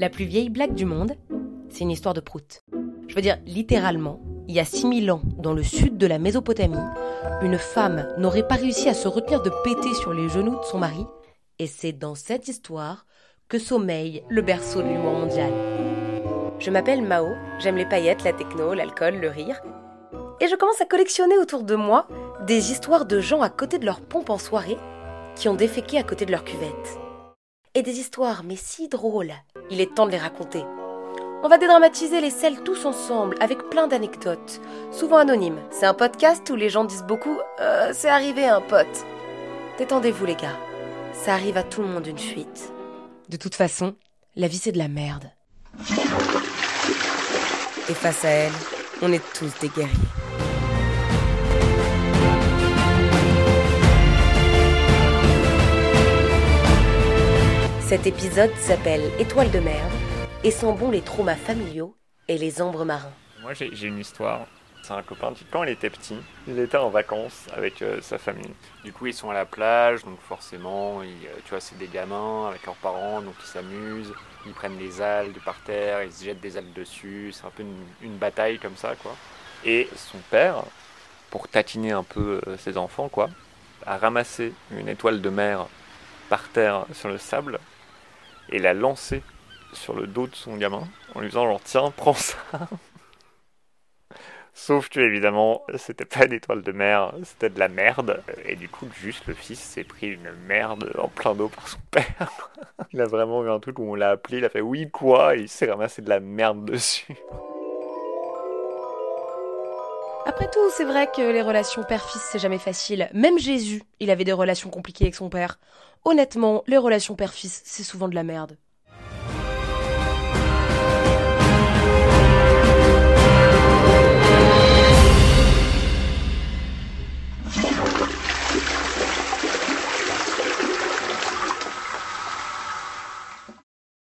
La plus vieille blague du monde, c'est une histoire de prout. Je veux dire, littéralement, il y a 6000 ans, dans le sud de la Mésopotamie, une femme n'aurait pas réussi à se retenir de péter sur les genoux de son mari, et c'est dans cette histoire que sommeille le berceau de l'humour mondial. Je m'appelle Mao, j'aime les paillettes, la techno, l'alcool, le rire, et je commence à collectionner autour de moi des histoires de gens à côté de leur pompe en soirée qui ont déféqué à côté de leur cuvette. Et des histoires, mais si drôles, il est temps de les raconter. On va dédramatiser les selles tous ensemble, avec plein d'anecdotes, souvent anonymes. C'est un podcast où les gens disent beaucoup euh, C'est arrivé un pote. Détendez-vous les gars, ça arrive à tout le monde une fuite. De toute façon, la vie c'est de la merde. Et face à elle, on est tous des guerriers. Cet épisode s'appelle Étoile de merde et sont bons les traumas familiaux et les ombres marins. Moi j'ai une histoire. C'est un copain, quand il était petit, il était en vacances avec euh, sa famille. Du coup ils sont à la plage, donc forcément, euh, tu vois, c'est des gamins avec leurs parents, donc ils s'amusent, ils prennent des algues par terre, ils se jettent des algues dessus, c'est un peu une, bataille comme ça, quoi. Et son père, pour tatiner un peu euh, ses enfants, quoi, a ramassé une étoile de mer par terre sur le sable et l'a lancé sur le dos de son gamin en lui disant genre tiens prends ça Sauf que évidemment c'était pas une étoile de mer, c'était de la merde et du coup juste le fils s'est pris une merde en plein dos par son père. il a vraiment eu un truc où on l'a appelé, il a fait oui quoi? Et il s'est ramassé de la merde dessus. Après tout, c'est vrai que les relations père-fils, c'est jamais facile. Même Jésus, il avait des relations compliquées avec son père. Honnêtement, les relations père-fils, c'est souvent de la merde.